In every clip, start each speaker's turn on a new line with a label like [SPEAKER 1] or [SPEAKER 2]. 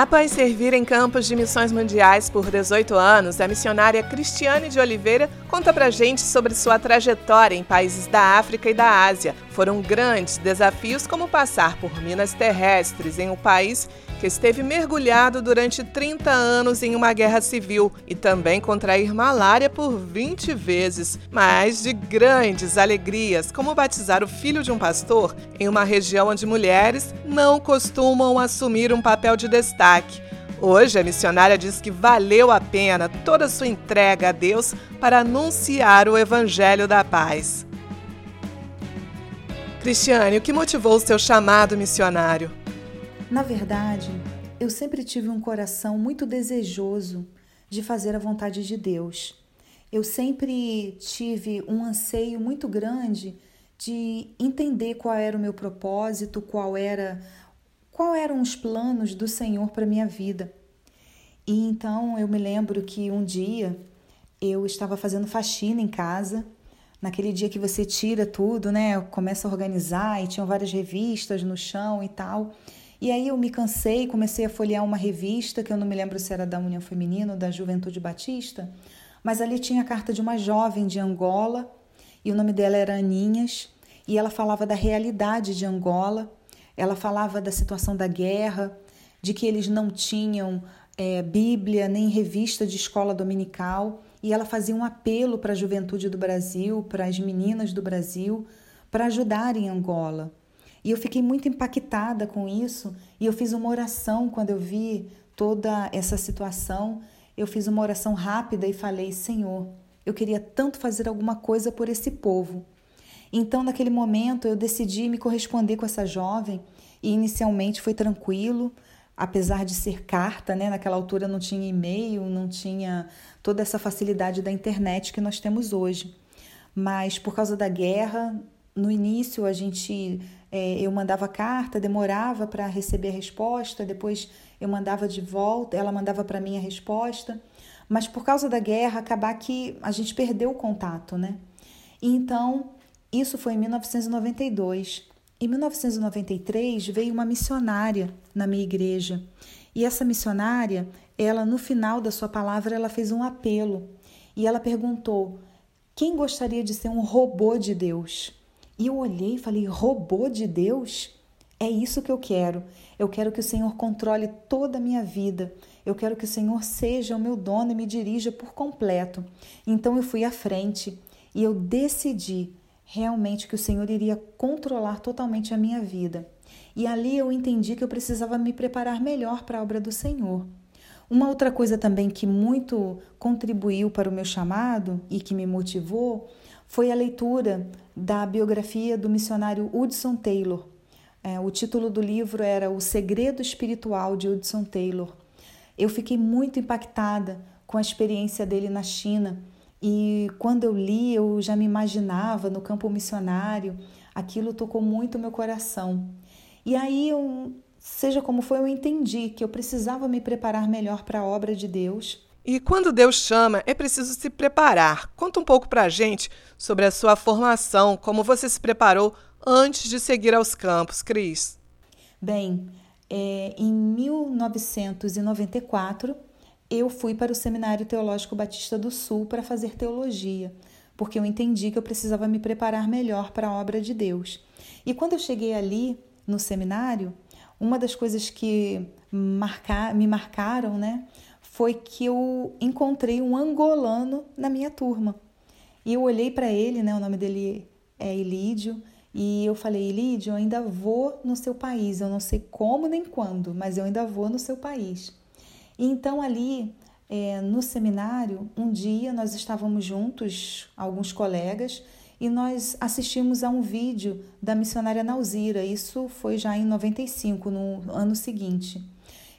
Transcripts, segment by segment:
[SPEAKER 1] Após servir em campos de missões mundiais por 18 anos, a missionária Cristiane de Oliveira conta pra gente sobre sua trajetória em países da África e da Ásia. Foram grandes desafios como passar por minas terrestres em um país que esteve mergulhado durante 30 anos em uma guerra civil e também contrair malária por 20 vezes, mas de grandes alegrias, como batizar o filho de um pastor em uma região onde mulheres não costumam assumir um papel de destaque. Hoje, a missionária diz que valeu a pena toda sua entrega a Deus para anunciar o Evangelho da Paz. Cristiane, o que motivou o seu chamado missionário?
[SPEAKER 2] Na verdade, eu sempre tive um coração muito desejoso de fazer a vontade de Deus. Eu sempre tive um anseio muito grande de entender qual era o meu propósito, qual era qual eram os planos do Senhor para minha vida. E então eu me lembro que um dia eu estava fazendo faxina em casa, naquele dia que você tira tudo, né? Começa a organizar e tinham várias revistas no chão e tal. E aí eu me cansei, comecei a folhear uma revista, que eu não me lembro se era da União Feminina ou da Juventude Batista, mas ali tinha a carta de uma jovem de Angola, e o nome dela era Aninhas, e ela falava da realidade de Angola, ela falava da situação da guerra, de que eles não tinham é, Bíblia nem revista de escola dominical, e ela fazia um apelo para a juventude do Brasil, para as meninas do Brasil, para ajudarem Angola. E eu fiquei muito impactada com isso e eu fiz uma oração quando eu vi toda essa situação. Eu fiz uma oração rápida e falei: Senhor, eu queria tanto fazer alguma coisa por esse povo. Então, naquele momento, eu decidi me corresponder com essa jovem e inicialmente foi tranquilo, apesar de ser carta, né? Naquela altura não tinha e-mail, não tinha toda essa facilidade da internet que nós temos hoje. Mas por causa da guerra, no início a gente é, eu mandava carta, demorava para receber a resposta, depois eu mandava de volta, ela mandava para mim a resposta, mas por causa da guerra acabar que a gente perdeu o contato, né? Então isso foi em 1992. Em 1993 veio uma missionária na minha igreja e essa missionária, ela no final da sua palavra ela fez um apelo e ela perguntou: quem gostaria de ser um robô de Deus? E eu olhei e falei: robô de Deus? É isso que eu quero. Eu quero que o Senhor controle toda a minha vida. Eu quero que o Senhor seja o meu dono e me dirija por completo. Então eu fui à frente e eu decidi realmente que o Senhor iria controlar totalmente a minha vida. E ali eu entendi que eu precisava me preparar melhor para a obra do Senhor. Uma outra coisa também que muito contribuiu para o meu chamado e que me motivou foi a leitura da biografia do missionário Hudson Taylor. É, o título do livro era O Segredo Espiritual de Hudson Taylor. Eu fiquei muito impactada com a experiência dele na China e quando eu li, eu já me imaginava no campo missionário, aquilo tocou muito meu coração. E aí, eu, seja como foi, eu entendi que eu precisava me preparar melhor para a obra de Deus
[SPEAKER 1] e quando Deus chama, é preciso se preparar. Conta um pouco para a gente sobre a sua formação, como você se preparou antes de seguir aos campos, Cris.
[SPEAKER 2] Bem, é, em 1994, eu fui para o Seminário Teológico Batista do Sul para fazer teologia, porque eu entendi que eu precisava me preparar melhor para a obra de Deus. E quando eu cheguei ali, no seminário, uma das coisas que me marcaram, né, foi que eu encontrei um angolano na minha turma. E eu olhei para ele, né, o nome dele é Elídio, e eu falei: Elídio, eu ainda vou no seu país. Eu não sei como nem quando, mas eu ainda vou no seu país. E então, ali é, no seminário, um dia nós estávamos juntos, alguns colegas, e nós assistimos a um vídeo da missionária Nauzira. Isso foi já em 95, no ano seguinte.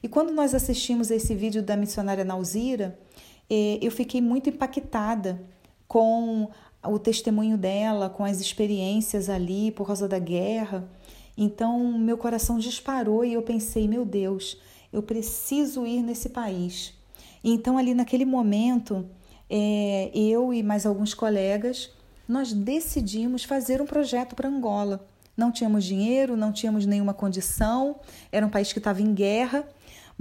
[SPEAKER 2] E quando nós assistimos esse vídeo da missionária Nauzira, eh, eu fiquei muito impactada com o testemunho dela, com as experiências ali por causa da guerra. Então, meu coração disparou e eu pensei: meu Deus, eu preciso ir nesse país. então, ali naquele momento, é, eu e mais alguns colegas, nós decidimos fazer um projeto para Angola. Não tínhamos dinheiro, não tínhamos nenhuma condição, era um país que estava em guerra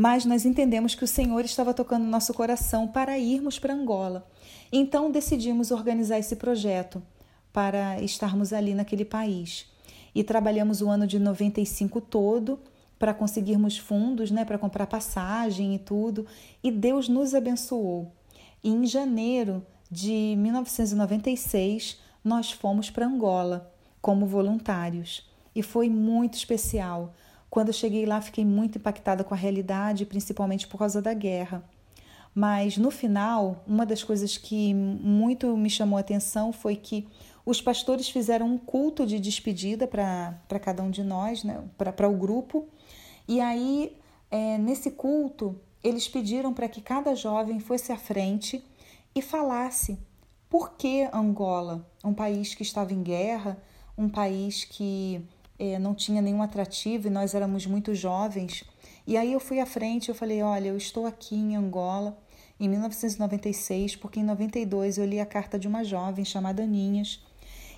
[SPEAKER 2] mas nós entendemos que o Senhor estava tocando nosso coração para irmos para Angola. Então decidimos organizar esse projeto para estarmos ali naquele país. E trabalhamos o ano de 95 todo para conseguirmos fundos, né, para comprar passagem e tudo, e Deus nos abençoou. E em janeiro de 1996, nós fomos para Angola como voluntários e foi muito especial quando eu cheguei lá, fiquei muito impactada com a realidade, principalmente por causa da guerra. Mas no final, uma das coisas que muito me chamou a atenção foi que os pastores fizeram um culto de despedida para cada um de nós, né? para o grupo. E aí, é, nesse culto, eles pediram para que cada jovem fosse à frente e falasse por que Angola, um país que estava em guerra, um país que é, não tinha nenhum atrativo e nós éramos muito jovens. E aí eu fui à frente, eu falei, olha, eu estou aqui em Angola em 1996, porque em 92 eu li a carta de uma jovem chamada Aninhas.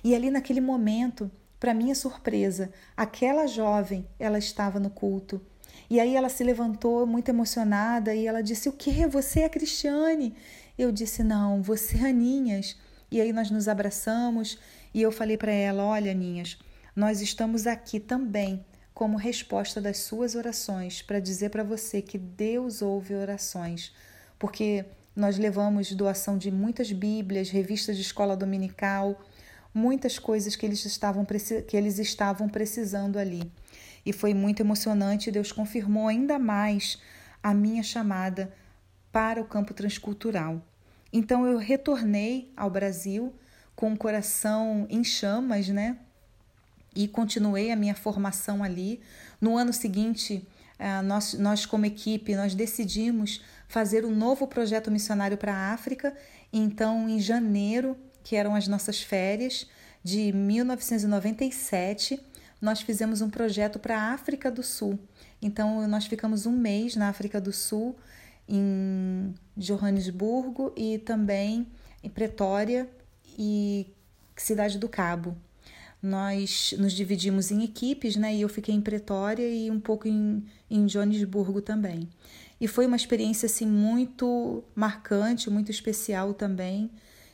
[SPEAKER 2] E ali naquele momento, para minha surpresa, aquela jovem, ela estava no culto. E aí ela se levantou muito emocionada e ela disse: "O que? Você é a Cristiane?" Eu disse: "Não, você é Aninhas." E aí nós nos abraçamos e eu falei para ela: "Olha, Aninhas, nós estamos aqui também como resposta das suas orações para dizer para você que Deus ouve orações, porque nós levamos doação de muitas Bíblias, revistas de escola dominical, muitas coisas que eles estavam, que eles estavam precisando ali. E foi muito emocionante, Deus confirmou ainda mais a minha chamada para o campo transcultural. Então eu retornei ao Brasil com o coração em chamas, né? e continuei a minha formação ali. No ano seguinte, eh, nós, nós como equipe, nós decidimos fazer um novo projeto missionário para a África. Então, em janeiro, que eram as nossas férias, de 1997, nós fizemos um projeto para a África do Sul. Então, nós ficamos um mês na África do Sul, em Johannesburgo e também em Pretória e Cidade do Cabo nós nos dividimos em equipes, né? E eu fiquei em Pretória e um pouco em, em Joanesburgo também. E foi uma experiência assim muito marcante, muito especial também.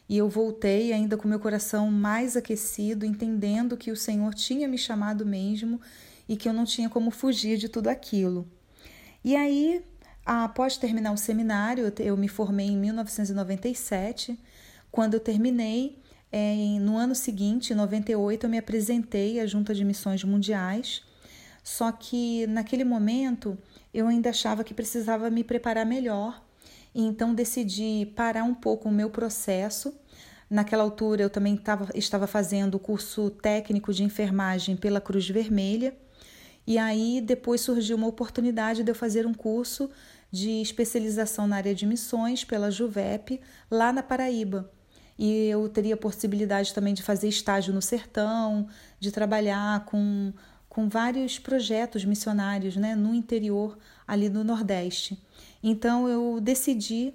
[SPEAKER 2] E eu voltei ainda com meu coração mais aquecido, entendendo que o Senhor tinha me chamado mesmo e que eu não tinha como fugir de tudo aquilo. E aí, após terminar o seminário, eu me formei em 1997. Quando eu terminei, é, no ano seguinte, em 98, eu me apresentei à Junta de Missões Mundiais, só que naquele momento eu ainda achava que precisava me preparar melhor, e então decidi parar um pouco o meu processo. Naquela altura eu também tava, estava fazendo o curso técnico de enfermagem pela Cruz Vermelha, e aí depois surgiu uma oportunidade de eu fazer um curso de especialização na área de missões pela Juvep, lá na Paraíba e eu teria possibilidade também de fazer estágio no sertão, de trabalhar com, com vários projetos missionários né, no interior ali do Nordeste. Então eu decidi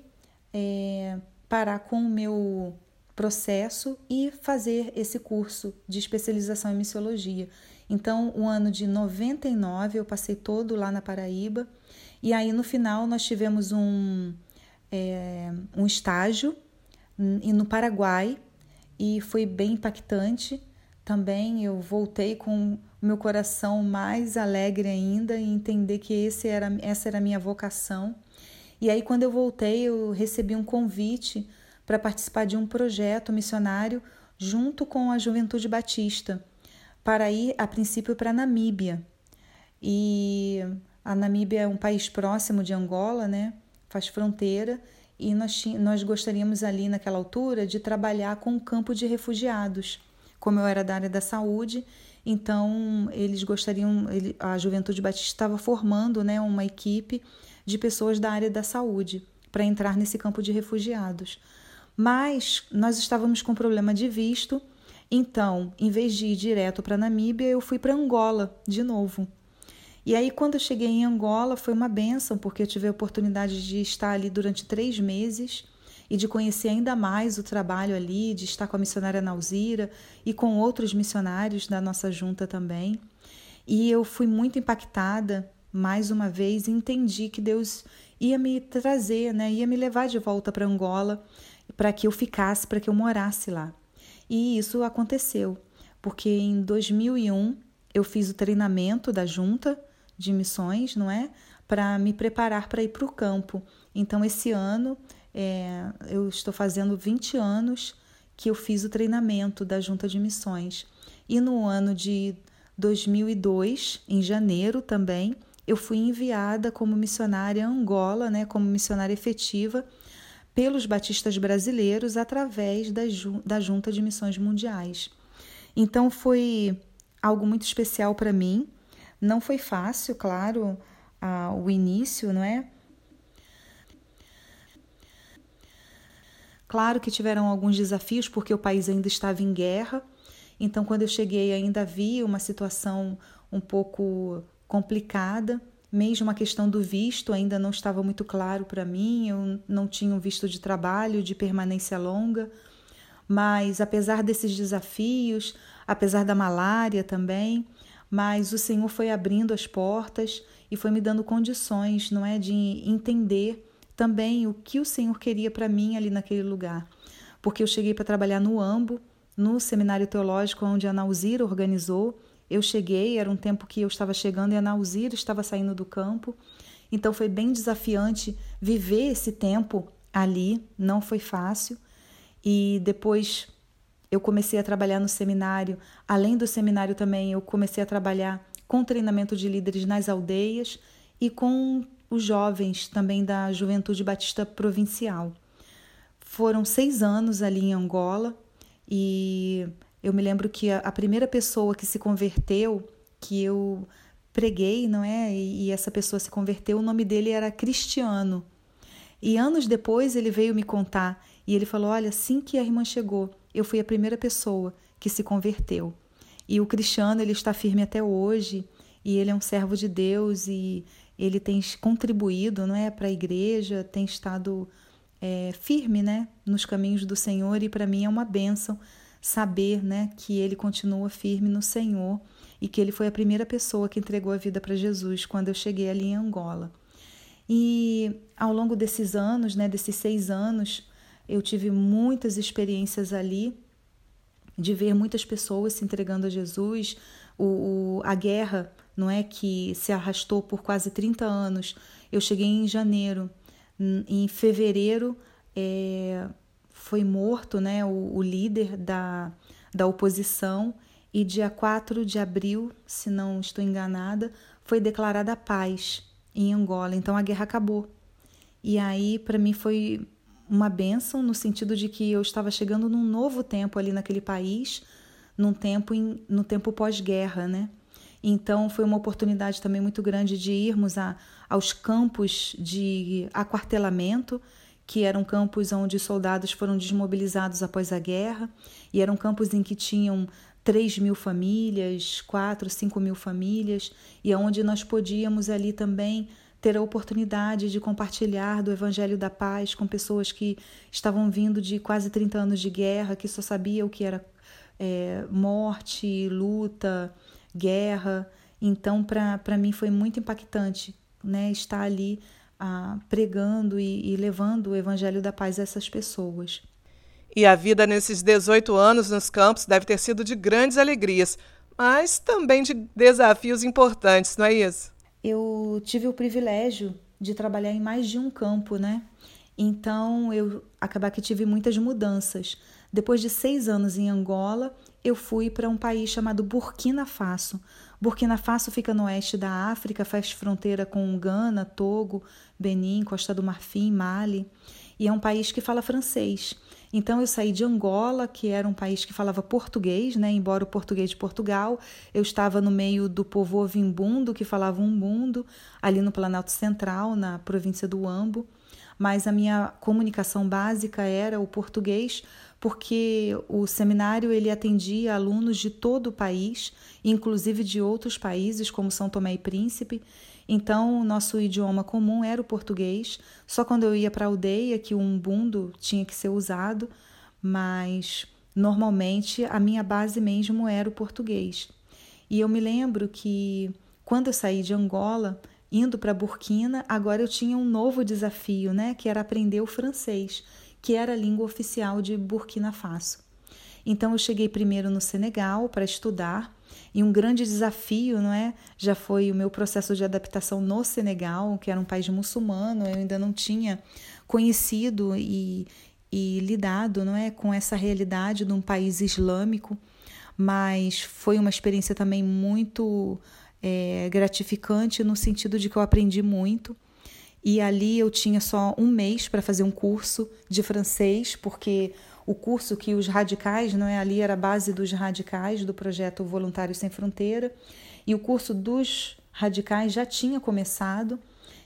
[SPEAKER 2] é, parar com o meu processo e fazer esse curso de especialização em missiologia. Então, o ano de 99 eu passei todo lá na Paraíba e aí no final nós tivemos um, é, um estágio no Paraguai e foi bem impactante. Também eu voltei com o meu coração mais alegre ainda e entender que esse era, essa era a minha vocação. E aí, quando eu voltei, eu recebi um convite para participar de um projeto missionário junto com a Juventude Batista, para ir, a princípio, para a Namíbia. E a Namíbia é um país próximo de Angola, né? Faz fronteira e nós, nós gostaríamos ali naquela altura de trabalhar com o campo de refugiados. Como eu era da área da saúde, então eles gostariam, ele, a Juventude Batista estava formando né, uma equipe de pessoas da área da saúde para entrar nesse campo de refugiados. Mas nós estávamos com problema de visto, então, em vez de ir direto para Namíbia, eu fui para Angola de novo. E aí, quando eu cheguei em Angola, foi uma benção, porque eu tive a oportunidade de estar ali durante três meses e de conhecer ainda mais o trabalho ali, de estar com a missionária Nauzira e com outros missionários da nossa junta também. E eu fui muito impactada mais uma vez entendi que Deus ia me trazer, né, ia me levar de volta para Angola para que eu ficasse, para que eu morasse lá. E isso aconteceu, porque em 2001 eu fiz o treinamento da junta de missões, não é? Para me preparar para ir para o campo. Então, esse ano, é, eu estou fazendo 20 anos que eu fiz o treinamento da junta de missões. E no ano de 2002, em janeiro também, eu fui enviada como missionária a Angola, né, como missionária efetiva, pelos batistas brasileiros através da, da Junta de Missões Mundiais. Então foi algo muito especial para mim. Não foi fácil, claro, a, o início, não é? Claro que tiveram alguns desafios, porque o país ainda estava em guerra. Então, quando eu cheguei, ainda havia uma situação um pouco complicada. Mesmo a questão do visto ainda não estava muito claro para mim. Eu não tinha um visto de trabalho, de permanência longa. Mas, apesar desses desafios, apesar da malária também, mas o Senhor foi abrindo as portas e foi me dando condições, não é, de entender também o que o Senhor queria para mim ali naquele lugar. Porque eu cheguei para trabalhar no AMBO, no seminário teológico onde a Nauzira organizou. Eu cheguei, era um tempo que eu estava chegando e a Nauzira estava saindo do campo. Então foi bem desafiante viver esse tempo ali, não foi fácil. E depois eu comecei a trabalhar no seminário. Além do seminário também, eu comecei a trabalhar com treinamento de líderes nas aldeias e com os jovens também da Juventude Batista Provincial. Foram seis anos ali em Angola e eu me lembro que a, primeira pessoa que se converteu, que eu preguei, não é? E, e essa pessoa se converteu, o nome dele era Cristiano. E anos depois ele veio me contar e ele falou: Olha, assim que a irmã chegou, eu fui a primeira pessoa que se converteu. E o Cristiano, ele está firme até hoje, e ele é um servo de Deus, e ele tem contribuído não é, para a igreja, tem estado é, firme né, nos caminhos do Senhor, e para mim é uma bênção saber né, que ele continua firme no Senhor e que ele foi a primeira pessoa que entregou a vida para Jesus quando eu cheguei ali em Angola. E ao longo desses anos, né, desses seis anos, eu tive muitas experiências ali de ver muitas pessoas se entregando a Jesus, o, o, a guerra não é que se arrastou por quase 30 anos. Eu cheguei em janeiro, em fevereiro é, foi morto né, o, o líder da, da oposição e dia 4 de abril, se não estou enganada, foi declarada a paz em Angola. Então a guerra acabou. E aí para mim foi uma bênção no sentido de que eu estava chegando num novo tempo ali naquele país, num tempo em, no tempo pós-guerra, né? Então foi uma oportunidade também muito grande de irmos a, aos campos de aquartelamento, que eram campos onde soldados foram desmobilizados após a guerra, e eram campos em que tinham 3 mil famílias, 4, 5 mil famílias, e onde nós podíamos ali também ter a oportunidade de compartilhar do Evangelho da Paz com pessoas que estavam vindo de quase 30 anos de guerra, que só sabiam o que era é, morte, luta, guerra. Então, para mim foi muito impactante né, estar ali ah, pregando e, e levando o Evangelho da Paz a essas pessoas.
[SPEAKER 1] E a vida nesses 18 anos nos campos deve ter sido de grandes alegrias, mas também de desafios importantes, não é isso?
[SPEAKER 2] eu tive o privilégio de trabalhar em mais de um campo, né? Então eu acabar que tive muitas mudanças. Depois de seis anos em Angola, eu fui para um país chamado Burkina Faso. Burkina Faso fica no oeste da África, faz fronteira com Gana, Togo, Benin, Costa do Marfim, Mali, e é um país que fala francês. Então eu saí de Angola, que era um país que falava português, né? Embora o português de Portugal, eu estava no meio do povo ovimbundo que falava umbundo, ali no Planalto Central, na província do Ambo. Mas a minha comunicação básica era o português, porque o seminário ele atendia alunos de todo o país, inclusive de outros países como São Tomé e Príncipe. Então, o nosso idioma comum era o português, só quando eu ia para a aldeia que o umbundo tinha que ser usado, mas normalmente a minha base mesmo era o português. E eu me lembro que quando eu saí de Angola, indo para Burkina, agora eu tinha um novo desafio, né, que era aprender o francês, que era a língua oficial de Burkina Faso. Então eu cheguei primeiro no Senegal para estudar, e um grande desafio, não é? Já foi o meu processo de adaptação no Senegal, que era um país muçulmano, eu ainda não tinha conhecido e, e lidado, não é, com essa realidade de um país islâmico, mas foi uma experiência também muito é, gratificante no sentido de que eu aprendi muito. E ali eu tinha só um mês para fazer um curso de francês, porque o curso que os radicais, não é ali era a base dos radicais do projeto Voluntários Sem Fronteira, e o curso dos radicais já tinha começado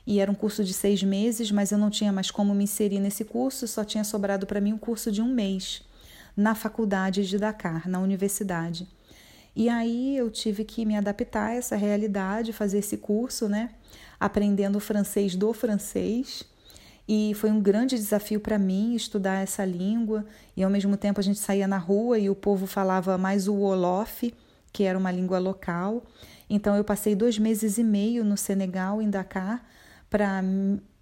[SPEAKER 2] e era um curso de seis meses, mas eu não tinha mais como me inserir nesse curso, só tinha sobrado para mim um curso de um mês na faculdade de Dakar, na universidade. E aí eu tive que me adaptar a essa realidade, fazer esse curso, né? Aprendendo francês do francês. E foi um grande desafio para mim estudar essa língua. E ao mesmo tempo a gente saía na rua e o povo falava mais o Wolof, que era uma língua local. Então eu passei dois meses e meio no Senegal, em Dakar, para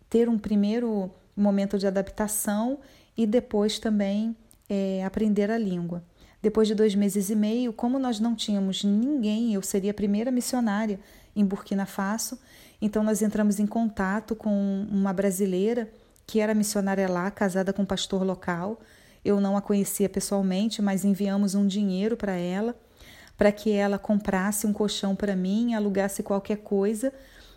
[SPEAKER 2] ter um primeiro momento de adaptação e depois também é, aprender a língua. Depois de dois meses e meio, como nós não tínhamos ninguém, eu seria a primeira missionária em Burkina Faso, então nós entramos em contato com uma brasileira que era missionária lá, casada com um pastor local. Eu não a conhecia pessoalmente, mas enviamos um dinheiro para ela, para que ela comprasse um colchão para mim, alugasse qualquer coisa,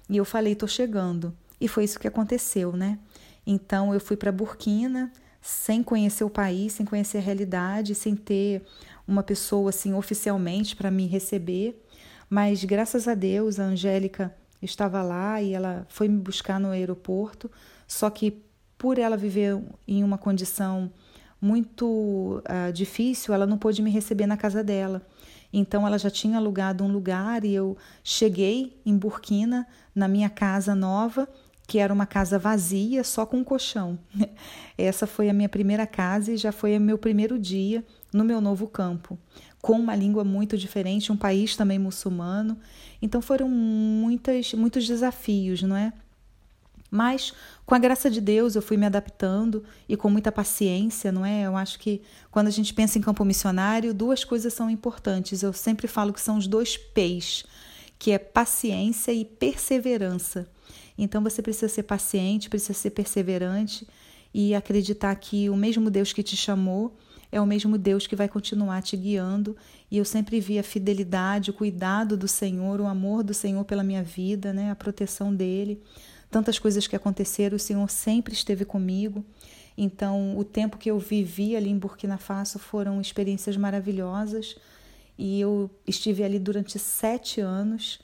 [SPEAKER 2] e eu falei: "Tô chegando". E foi isso que aconteceu, né? Então eu fui para Burkina, sem conhecer o país, sem conhecer a realidade, sem ter uma pessoa assim oficialmente para me receber. Mas graças a Deus, a Angélica estava lá e ela foi me buscar no aeroporto. Só que por ela viver em uma condição muito uh, difícil, ela não pôde me receber na casa dela. Então ela já tinha alugado um lugar e eu cheguei em Burkina, na minha casa nova, que era uma casa vazia, só com um colchão. Essa foi a minha primeira casa e já foi o meu primeiro dia no meu novo campo, com uma língua muito diferente, um país também muçulmano. Então foram muitas, muitos desafios, não é? Mas com a graça de Deus eu fui me adaptando e com muita paciência, não é? Eu acho que quando a gente pensa em campo missionário, duas coisas são importantes. Eu sempre falo que são os dois P's, que é paciência e perseverança. Então você precisa ser paciente, precisa ser perseverante e acreditar que o mesmo Deus que te chamou é o mesmo Deus que vai continuar te guiando. E eu sempre vi a fidelidade, o cuidado do Senhor, o amor do Senhor pela minha vida, né? a proteção dele. Tantas coisas que aconteceram, o Senhor sempre esteve comigo. Então, o tempo que eu vivi ali em Burkina Faso foram experiências maravilhosas. E eu estive ali durante sete anos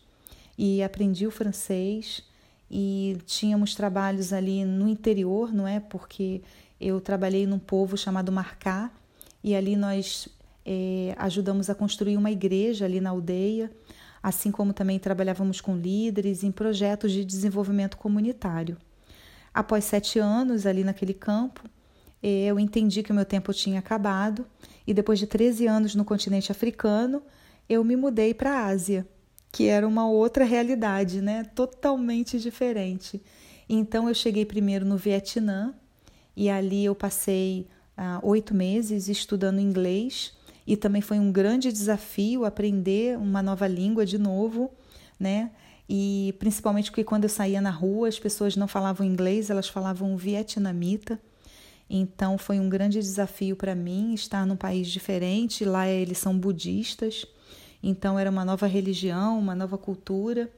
[SPEAKER 2] e aprendi o francês e tínhamos trabalhos ali no interior, não é? Porque eu trabalhei num povo chamado Marcá e ali nós é, ajudamos a construir uma igreja ali na aldeia, assim como também trabalhávamos com líderes em projetos de desenvolvimento comunitário. Após sete anos ali naquele campo, é, eu entendi que o meu tempo tinha acabado e depois de 13 anos no continente africano, eu me mudei para a Ásia que era uma outra realidade, né? Totalmente diferente. Então eu cheguei primeiro no Vietnã e ali eu passei oito meses estudando inglês e também foi um grande desafio aprender uma nova língua de novo, né? E principalmente porque quando eu saía na rua as pessoas não falavam inglês, elas falavam vietnamita. Então foi um grande desafio para mim estar num país diferente. Lá eles são budistas então era uma nova religião, uma nova cultura,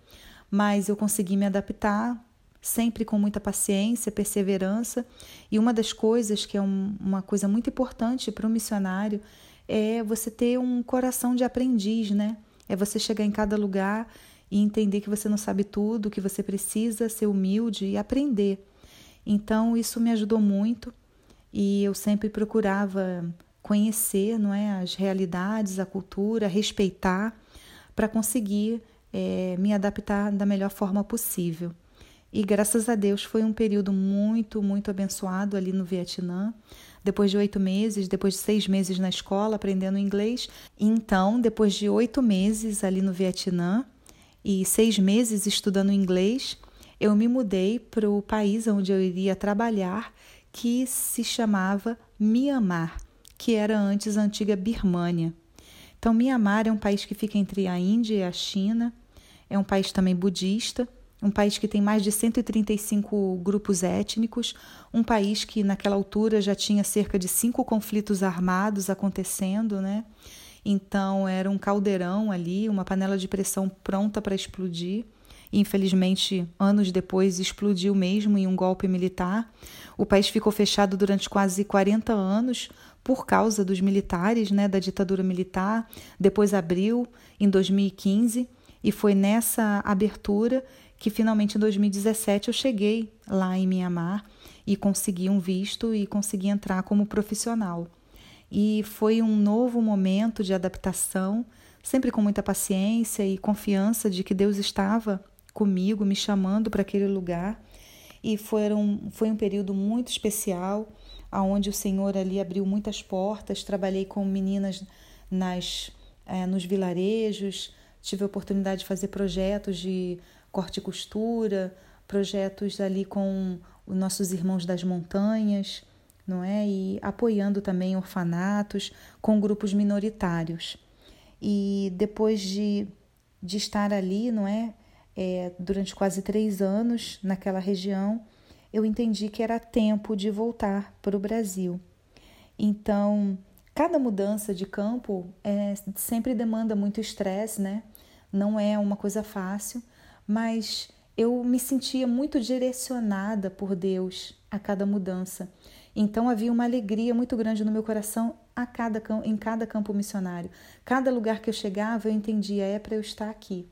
[SPEAKER 2] mas eu consegui me adaptar sempre com muita paciência, perseverança. E uma das coisas que é um, uma coisa muito importante para um missionário é você ter um coração de aprendiz, né? É você chegar em cada lugar e entender que você não sabe tudo, que você precisa ser humilde e aprender. Então isso me ajudou muito e eu sempre procurava conhecer não é, as realidades, a cultura, respeitar, para conseguir é, me adaptar da melhor forma possível. E graças a Deus foi um período muito, muito abençoado ali no Vietnã. Depois de oito meses, depois de seis meses na escola aprendendo inglês. Então, depois de oito meses ali no Vietnã e seis meses estudando inglês, eu me mudei para o país onde eu iria trabalhar, que se chamava Mianmar, que era antes a antiga Birmânia. Então, Mianmar é um país que fica entre a Índia e a China, é um país também budista, um país que tem mais de 135 grupos étnicos, um país que naquela altura já tinha cerca de cinco conflitos armados acontecendo, né? Então era um caldeirão ali, uma panela de pressão pronta para explodir. Infelizmente, anos depois, explodiu mesmo em um golpe militar. O país ficou fechado durante quase 40 anos por causa dos militares, né, da ditadura militar. Depois abriu em 2015 e foi nessa abertura que finalmente em 2017 eu cheguei lá em Mianmar e consegui um visto e consegui entrar como profissional. E foi um novo momento de adaptação, sempre com muita paciência e confiança de que Deus estava comigo, me chamando para aquele lugar. E foram, foi um período muito especial, aonde o Senhor ali abriu muitas portas. Trabalhei com meninas nas, é, nos vilarejos, tive a oportunidade de fazer projetos de corte e costura, projetos ali com os nossos irmãos das montanhas, não é? E apoiando também orfanatos com grupos minoritários. E depois de, de estar ali, não é? é? Durante quase três anos naquela região, eu entendi que era tempo de voltar para o Brasil. Então, cada mudança de campo é, sempre demanda muito estresse, né? Não é uma coisa fácil, mas eu me sentia muito direcionada por Deus a cada mudança. Então havia uma alegria muito grande no meu coração a cada, em cada campo missionário. Cada lugar que eu chegava, eu entendia, é para eu estar aqui.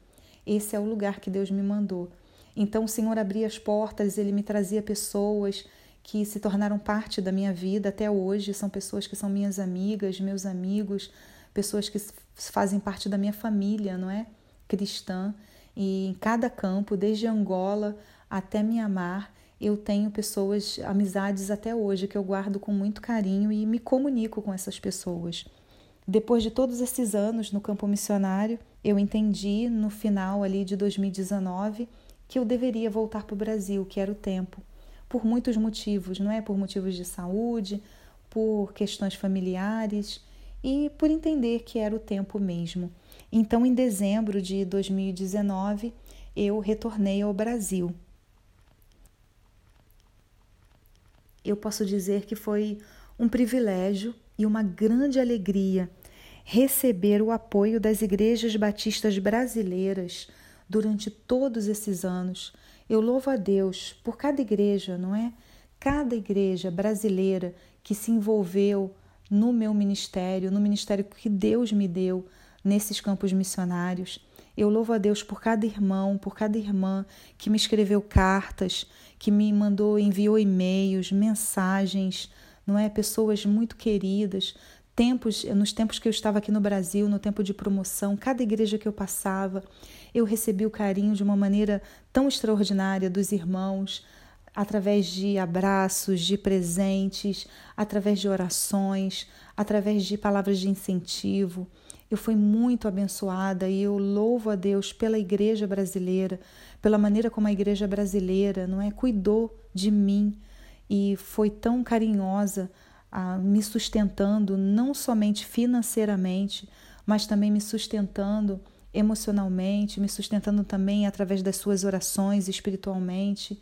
[SPEAKER 2] Esse é o lugar que Deus me mandou. Então o Senhor abria as portas, ele me trazia pessoas que se tornaram parte da minha vida até hoje, são pessoas que são minhas amigas, meus amigos, pessoas que fazem parte da minha família, não é? Cristã. E em cada campo, desde Angola até Mianmar, eu tenho pessoas, amizades até hoje que eu guardo com muito carinho e me comunico com essas pessoas. Depois de todos esses anos no campo missionário, eu entendi no final ali de 2019 que eu deveria voltar para o Brasil, que era o tempo, por muitos motivos, não é? Por motivos de saúde, por questões familiares e por entender que era o tempo mesmo. Então, em dezembro de 2019, eu retornei ao Brasil. Eu posso dizer que foi um privilégio e uma grande alegria receber o apoio das igrejas batistas brasileiras durante todos esses anos. Eu louvo a Deus por cada igreja, não é? Cada igreja brasileira que se envolveu no meu ministério, no ministério que Deus me deu, nesses campos missionários. Eu louvo a Deus por cada irmão, por cada irmã que me escreveu cartas, que me mandou, enviou e-mails, mensagens, não é? Pessoas muito queridas. Tempos, nos tempos que eu estava aqui no Brasil, no tempo de promoção, cada igreja que eu passava, eu recebi o carinho de uma maneira tão extraordinária dos irmãos, através de abraços, de presentes, através de orações, através de palavras de incentivo. Eu fui muito abençoada e eu louvo a Deus pela igreja brasileira, pela maneira como a igreja brasileira, não é, cuidou de mim e foi tão carinhosa, ah, me sustentando não somente financeiramente, mas também me sustentando emocionalmente, me sustentando também através das suas orações espiritualmente.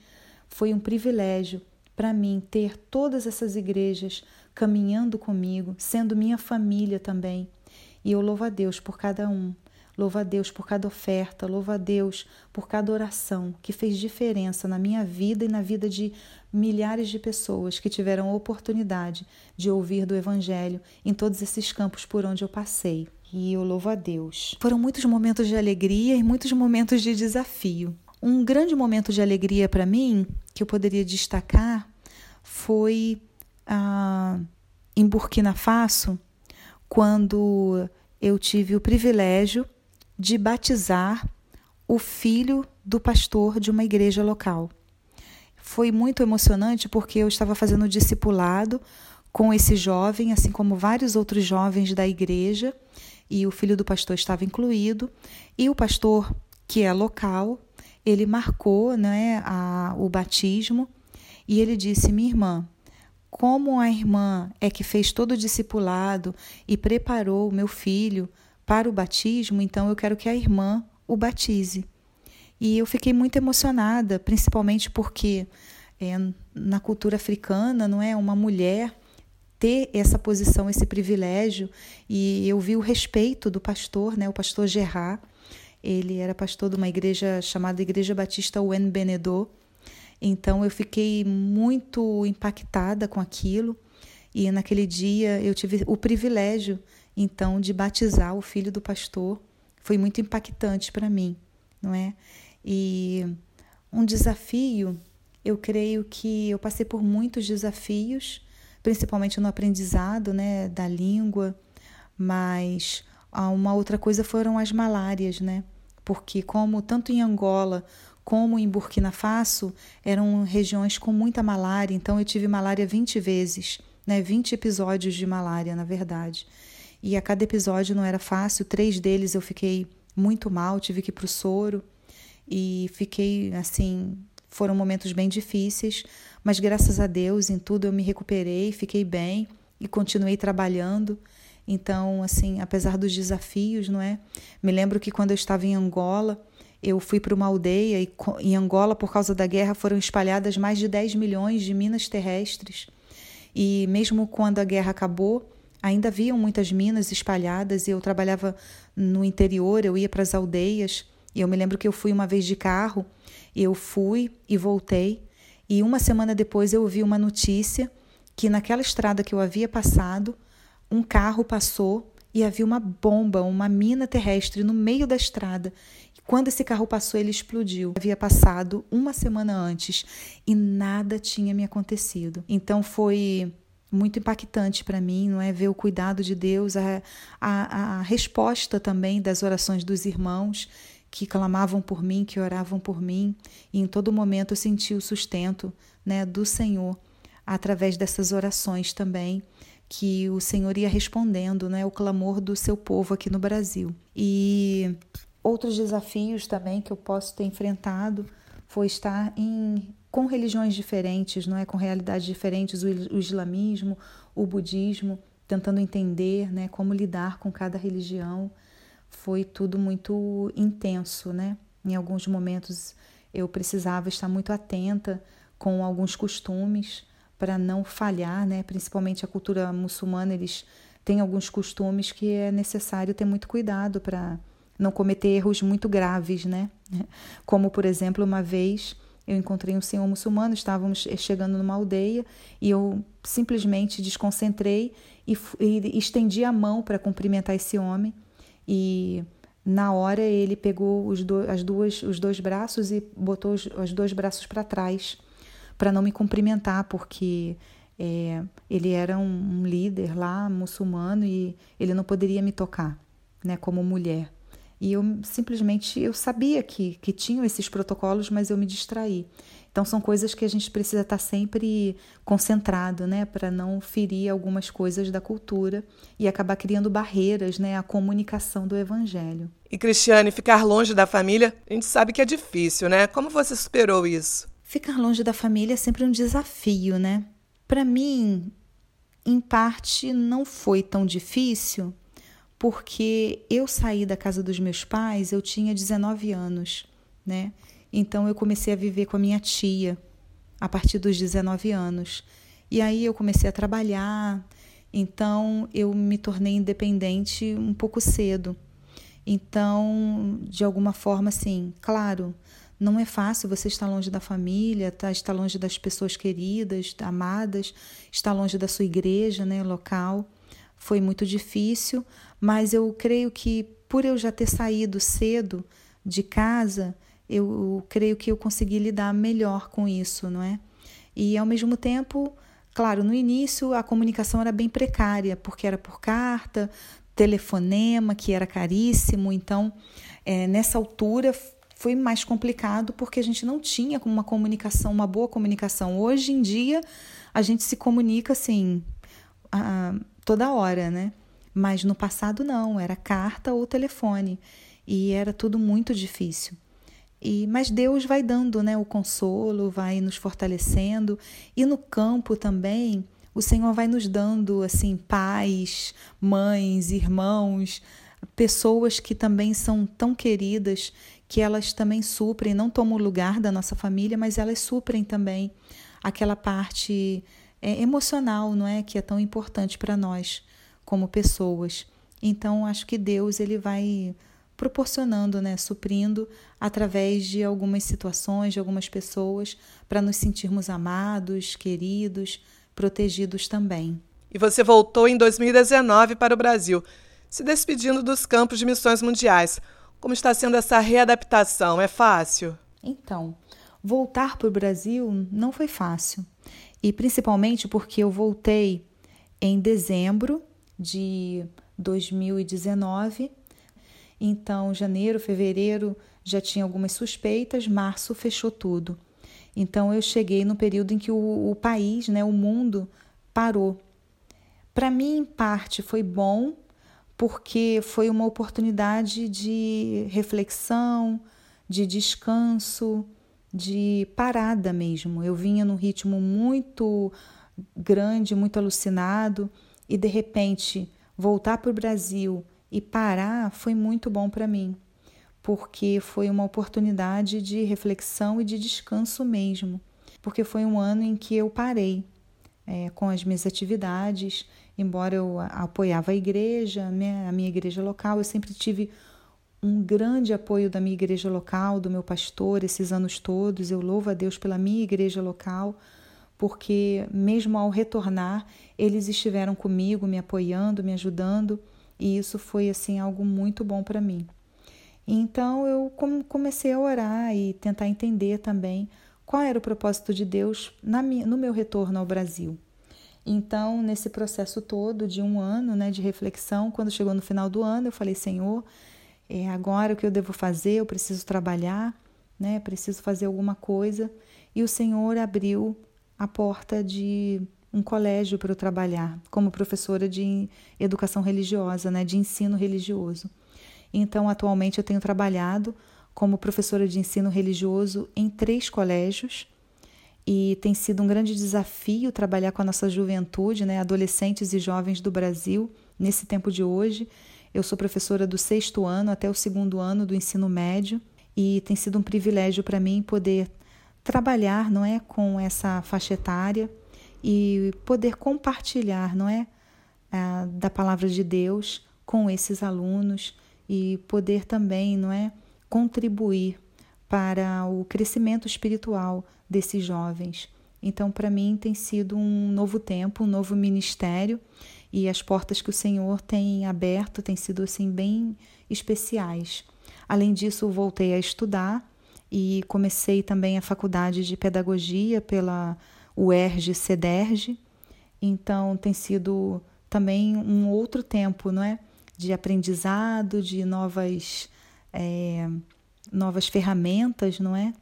[SPEAKER 2] Foi um privilégio para mim ter todas essas igrejas caminhando comigo, sendo minha família também. E eu louvo a Deus por cada um, louvo a Deus por cada oferta, louvo a Deus por cada oração que fez diferença na minha vida e na vida de milhares de pessoas que tiveram a oportunidade de ouvir do Evangelho em todos esses campos por onde eu passei. E eu louvo a Deus. Foram muitos momentos de alegria e muitos momentos de desafio. Um grande momento de alegria para mim, que eu poderia destacar, foi ah, em Burkina Faso, quando eu tive o privilégio de batizar o filho do pastor de uma igreja local. Foi muito emocionante porque eu estava fazendo discipulado com esse jovem, assim como vários outros jovens da igreja, e o filho do pastor estava incluído, e o pastor, que é local, ele marcou né, a, o batismo e ele disse: Minha irmã, como a irmã é que fez todo o discipulado e preparou o meu filho para o batismo, então eu quero que a irmã o batize. E eu fiquei muito emocionada, principalmente porque é, na cultura africana, não é uma mulher ter essa posição, esse privilégio, e eu vi o respeito do pastor, né, o pastor Gerard. Ele era pastor de uma igreja chamada Igreja Batista Wen Benedô. Então eu fiquei muito impactada com aquilo e naquele dia eu tive o privilégio então de batizar o filho do pastor. Foi muito impactante para mim, não é? E um desafio, eu creio que eu passei por muitos desafios, principalmente no aprendizado, né, da língua, mas uma outra coisa foram as malárias, né? Porque como tanto em Angola como em Burkina Faso eram regiões com muita malária, então eu tive malária 20 vezes, né? 20 episódios de malária, na verdade. E a cada episódio não era fácil, três deles eu fiquei muito mal, tive que ir para o soro e fiquei assim. Foram momentos bem difíceis, mas graças a Deus em tudo eu me recuperei, fiquei bem e continuei trabalhando. Então, assim, apesar dos desafios, não é? Me lembro que quando eu estava em Angola, eu fui para uma aldeia e em Angola, por causa da guerra, foram espalhadas mais de 10 milhões de minas terrestres. E mesmo quando a guerra acabou, ainda haviam muitas minas espalhadas e eu trabalhava no interior, eu ia para as aldeias. E eu me lembro que eu fui uma vez de carro, eu fui e voltei. E uma semana depois eu ouvi uma notícia que naquela estrada que eu havia passado, um carro passou e havia uma bomba, uma mina terrestre no meio da estrada. E quando esse carro passou, ele explodiu. Havia passado uma semana antes e nada tinha me acontecido. Então foi muito impactante para mim, não é ver o cuidado de Deus, a, a, a resposta também das orações dos irmãos que clamavam por mim, que oravam por mim, e em todo momento eu senti o sustento, né, do Senhor através dessas orações também que o Senhor ia respondendo, né, o clamor do seu povo aqui no Brasil. E outros desafios também que eu posso ter enfrentado foi estar em com religiões diferentes, não é, com realidades diferentes, o, o islamismo, o budismo, tentando entender, né, como lidar com cada religião. Foi tudo muito intenso, né? Em alguns momentos eu precisava estar muito atenta com alguns costumes para não falhar, né? Principalmente a cultura muçulmana, eles têm alguns costumes que é necessário ter muito cuidado para não cometer erros muito graves, né? Como, por exemplo, uma vez eu encontrei um senhor muçulmano, estávamos chegando numa aldeia e eu simplesmente desconcentrei e, e estendi a mão para cumprimentar esse homem e na hora ele pegou os, do, as duas, os dois braços e botou os, os dois braços para trás para não me cumprimentar, porque é, ele era um, um, líder lá, muçulmano, e ele não poderia me tocar, né, como mulher. E eu simplesmente, eu sabia que, que tinham esses protocolos, mas eu me distraí. Então são coisas que a gente precisa estar sempre concentrado, né, para não ferir algumas coisas da cultura e acabar criando barreiras, né, à comunicação do evangelho.
[SPEAKER 1] E Cristiane, ficar longe da família, a gente sabe que é difícil, né? Como você superou isso?
[SPEAKER 2] Ficar longe da família é sempre um desafio, né? Para mim, em parte, não foi tão difícil, porque eu saí da casa dos meus pais, eu tinha 19 anos, né? Então eu comecei a viver com a minha tia a partir dos 19 anos. E aí eu comecei a trabalhar, então eu me tornei independente um pouco cedo. Então, de alguma forma, assim, claro, não é fácil você estar longe da família, tá, estar longe das pessoas queridas, amadas, estar longe da sua igreja, né, local. Foi muito difícil, mas eu creio que por eu já ter saído cedo de casa, eu creio que eu consegui lidar melhor com isso, não é? E ao mesmo tempo, claro, no início a comunicação era bem precária, porque era por carta, telefonema, que era caríssimo, então é, nessa altura foi mais complicado porque a gente não tinha uma comunicação, uma boa comunicação. Hoje em dia a gente se comunica assim a, toda hora, né? Mas no passado não, era carta ou telefone e era tudo muito difícil. E, mas Deus vai dando né, o consolo, vai nos fortalecendo. E no campo também, o Senhor vai nos dando assim pais, mães, irmãos, pessoas que também são tão queridas que elas também suprem, não tomam o lugar da nossa família, mas elas suprem também aquela parte é, emocional, não é, que é tão importante para nós como pessoas. Então, acho que Deus ele vai proporcionando, né, suprindo através de algumas situações, de algumas pessoas, para nos sentirmos amados, queridos, protegidos também.
[SPEAKER 1] E você voltou em 2019 para o Brasil, se despedindo dos campos de missões mundiais. Como está sendo essa readaptação? É fácil?
[SPEAKER 2] Então, voltar para o Brasil não foi fácil. E principalmente porque eu voltei em dezembro de 2019 então, janeiro, fevereiro já tinha algumas suspeitas, março fechou tudo. Então, eu cheguei no período em que o, o país, né, o mundo, parou. Para mim, em parte, foi bom, porque foi uma oportunidade de reflexão, de descanso, de parada mesmo. Eu vinha num ritmo muito grande, muito alucinado, e de repente voltar para o Brasil e parar foi muito bom para mim, porque foi uma oportunidade de reflexão e de descanso mesmo. Porque foi um ano em que eu parei é, com as minhas atividades, embora eu apoiava a igreja, a minha igreja local, eu sempre tive um grande apoio da minha igreja local, do meu pastor, esses anos todos. Eu louvo a Deus pela minha igreja local, porque mesmo ao retornar, eles estiveram comigo, me apoiando, me ajudando. E isso foi assim algo muito bom para mim. Então eu comecei a orar e tentar entender também qual era o propósito de Deus no meu retorno ao Brasil. Então, nesse processo todo de um ano né, de reflexão, quando chegou no final do ano, eu falei: Senhor, é agora o que eu devo fazer? Eu preciso trabalhar, né, preciso fazer alguma coisa. E o Senhor abriu a porta de um colégio para eu trabalhar como professora de educação religiosa, né, de ensino religioso. Então, atualmente eu tenho trabalhado como professora de ensino religioso em três colégios e tem sido um grande desafio trabalhar com a nossa juventude, né, adolescentes e jovens do Brasil nesse tempo de hoje. Eu sou professora do sexto ano até o segundo ano do ensino médio e tem sido um privilégio para mim poder trabalhar, não é, com essa faixa etária e poder compartilhar, não é, da palavra de Deus com esses alunos e poder também, não é, contribuir para o crescimento espiritual desses jovens. Então, para mim tem sido um novo tempo, um novo ministério e as portas que o Senhor tem aberto têm sido assim bem especiais. Além disso, voltei a estudar e comecei também a faculdade de pedagogia pela o ERG CEDERG. Então tem sido também um outro tempo, não é? De aprendizado, de novas, é, novas ferramentas, não é?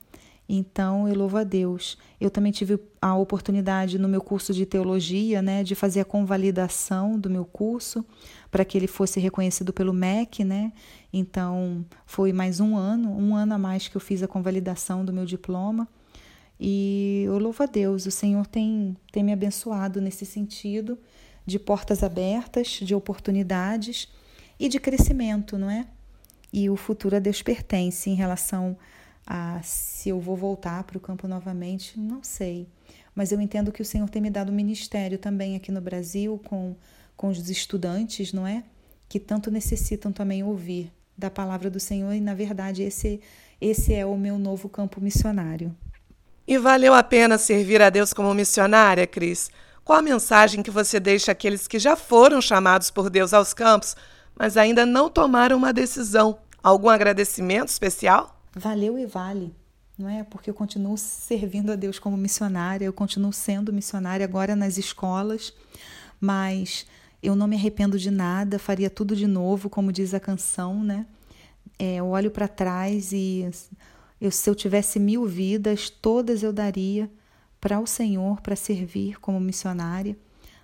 [SPEAKER 2] Então eu louvo a Deus. Eu também tive a oportunidade no meu curso de teologia, né, de fazer a convalidação do meu curso para que ele fosse reconhecido pelo MEC, né? Então foi mais um ano, um ano a mais que eu fiz a convalidação do meu diploma. E eu louvo a Deus, o Senhor tem, tem me abençoado nesse sentido de portas abertas, de oportunidades e de crescimento, não é? E o futuro a Deus pertence em relação a se eu vou voltar para o campo novamente, não sei. Mas eu entendo que o Senhor tem me dado ministério também aqui no Brasil com, com os estudantes, não é? Que tanto necessitam também ouvir da palavra do Senhor e, na verdade, esse, esse é o meu novo campo missionário.
[SPEAKER 1] E valeu a pena servir a Deus como missionária, Cris? Qual a mensagem que você deixa àqueles que já foram chamados por Deus aos campos, mas ainda não tomaram uma decisão? Algum agradecimento especial?
[SPEAKER 2] Valeu e vale, não é? Porque eu continuo servindo a Deus como missionária, eu continuo sendo missionária agora nas escolas, mas eu não me arrependo de nada, faria tudo de novo, como diz a canção, né? É, eu olho para trás e eu, se eu tivesse mil vidas, todas eu daria para o Senhor, para servir como missionária.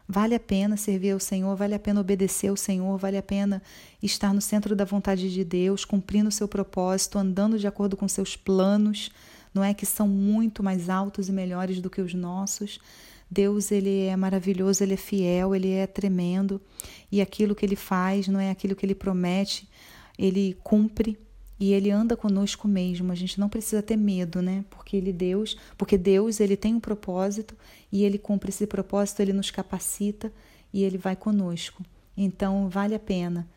[SPEAKER 2] Vale a pena servir ao Senhor, vale a pena obedecer ao Senhor, vale a pena estar no centro da vontade de Deus, cumprindo o seu propósito, andando de acordo com seus planos, não é? Que são muito mais altos e melhores do que os nossos. Deus, ele é maravilhoso, ele é fiel, ele é tremendo, e aquilo que ele faz, não é? Aquilo que ele promete, ele cumpre e ele anda conosco mesmo. A gente não precisa ter medo, né? Porque ele Deus, porque Deus, ele tem um propósito e ele cumpre esse propósito, ele nos capacita e ele vai conosco. Então vale a pena,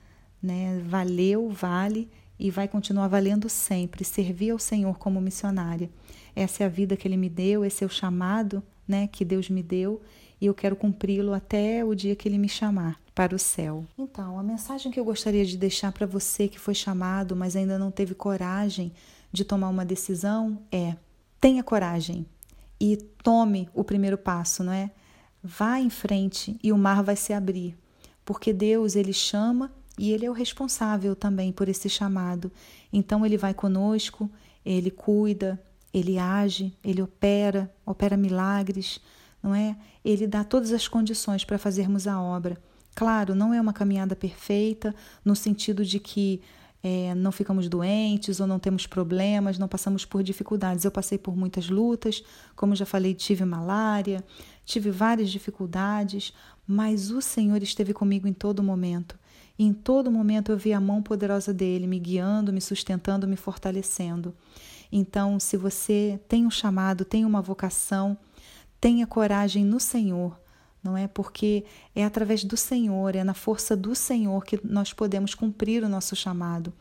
[SPEAKER 2] né? Valeu, vale e vai continuar valendo sempre servir ao Senhor como missionária. Essa é a vida que ele me deu, esse é o chamado, né, que Deus me deu e eu quero cumpri-lo até o dia que ele me chamar para o céu. Então, a mensagem que eu gostaria de deixar para você que foi chamado, mas ainda não teve coragem de tomar uma decisão é: tenha coragem e tome o primeiro passo, não é? Vá em frente e o mar vai se abrir, porque Deus ele chama e ele é o responsável também por esse chamado. Então ele vai conosco, ele cuida, ele age, ele opera, opera milagres, não é? Ele dá todas as condições para fazermos a obra. Claro, não é uma caminhada perfeita, no sentido de que é, não ficamos doentes ou não temos problemas, não passamos por dificuldades. Eu passei por muitas lutas, como já falei, tive malária, tive várias dificuldades, mas o Senhor esteve comigo em todo momento. E em todo momento eu vi a mão poderosa dele me guiando, me sustentando, me fortalecendo. Então, se você tem um chamado, tem uma vocação, tenha coragem no Senhor não é? Porque é através do Senhor, é na força do Senhor que nós podemos cumprir o nosso chamado.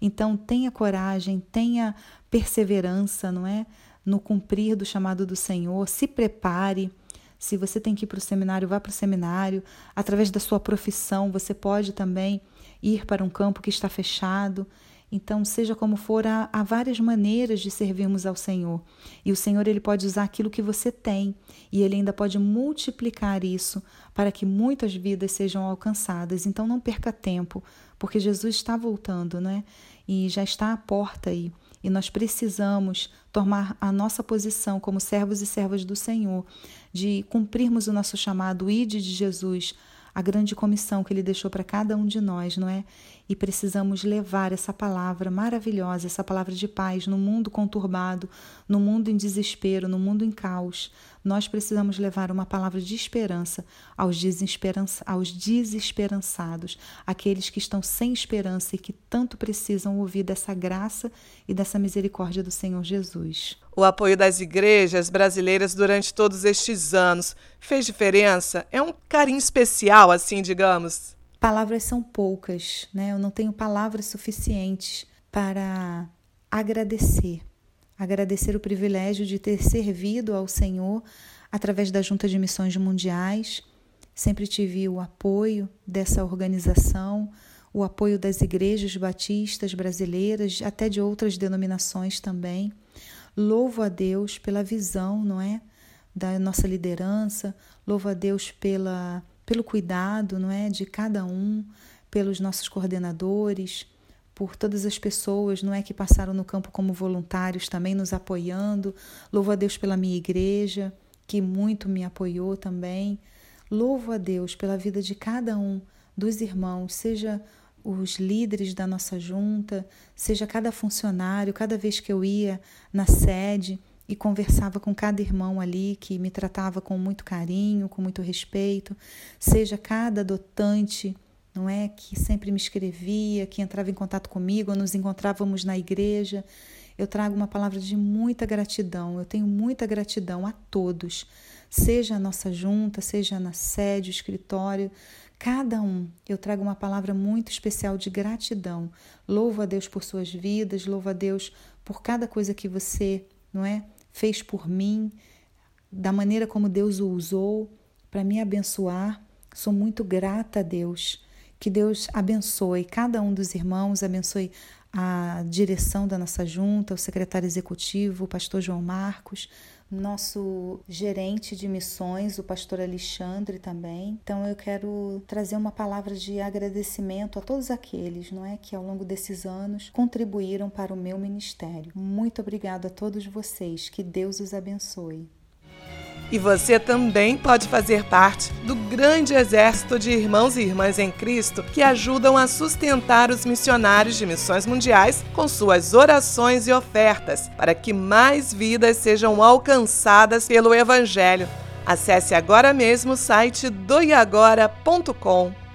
[SPEAKER 2] Então, tenha coragem, tenha perseverança, não é? No cumprir do chamado do Senhor, se prepare. Se você tem que ir para o seminário, vá para o seminário. Através da sua profissão, você pode também ir para um campo que está fechado. Então, seja como for, há, há, várias maneiras de servirmos ao Senhor. E o Senhor ele pode usar aquilo que você tem e ele ainda pode multiplicar isso para que muitas vidas sejam alcançadas. Então, não perca tempo, porque Jesus está voltando, né? E já está à porta aí. E nós precisamos tomar a nossa posição como servos e servas do Senhor, de cumprirmos o nosso chamado, ide de Jesus a grande comissão que ele deixou para cada um de nós, não é? E precisamos levar essa palavra maravilhosa, essa palavra de paz no mundo conturbado, no mundo em desespero, no mundo em caos. Nós precisamos levar uma palavra de esperança aos, desesperança, aos desesperançados, aqueles que estão sem esperança e que tanto precisam ouvir dessa graça e dessa misericórdia do Senhor Jesus.
[SPEAKER 1] O apoio das igrejas brasileiras durante todos estes anos fez diferença? É um carinho especial, assim, digamos?
[SPEAKER 2] Palavras são poucas, né? Eu não tenho palavras suficientes para agradecer. Agradecer o privilégio de ter servido ao Senhor através da Junta de Missões Mundiais. Sempre tive o apoio dessa organização, o apoio das igrejas batistas brasileiras, até de outras denominações também. Louvo a Deus pela visão, não é? Da nossa liderança, louvo a Deus pela, pelo cuidado, não é? De cada um, pelos nossos coordenadores, por todas as pessoas, não é? Que passaram no campo como voluntários também nos apoiando. Louvo a Deus pela minha igreja, que muito me apoiou também. Louvo a Deus pela vida de cada um dos irmãos, seja os líderes da nossa junta, seja cada funcionário, cada vez que eu ia na sede e conversava com cada irmão ali que me tratava com muito carinho, com muito respeito, seja cada adotante, não é, que sempre me escrevia, que entrava em contato comigo, nos encontrávamos na igreja. Eu trago uma palavra de muita gratidão. Eu tenho muita gratidão a todos, seja a nossa junta, seja na sede, o escritório, Cada um, eu trago uma palavra muito especial de gratidão. Louvo a Deus por suas vidas, louvo a Deus por cada coisa que você, não é, fez por mim, da maneira como Deus o usou para me abençoar. Sou muito grata a Deus. Que Deus abençoe cada um dos irmãos, abençoe a direção da nossa junta, o secretário executivo, o pastor João Marcos, nosso gerente de missões, o pastor Alexandre também. Então eu quero trazer uma palavra de agradecimento a todos aqueles, não é, que ao longo desses anos contribuíram para o meu ministério. Muito obrigado a todos vocês. Que Deus os abençoe.
[SPEAKER 1] E você também pode fazer parte do grande exército de irmãos e irmãs em Cristo que ajudam a sustentar os missionários de missões mundiais com suas orações e ofertas, para que mais vidas sejam alcançadas pelo Evangelho. Acesse agora mesmo o site doiagora.com.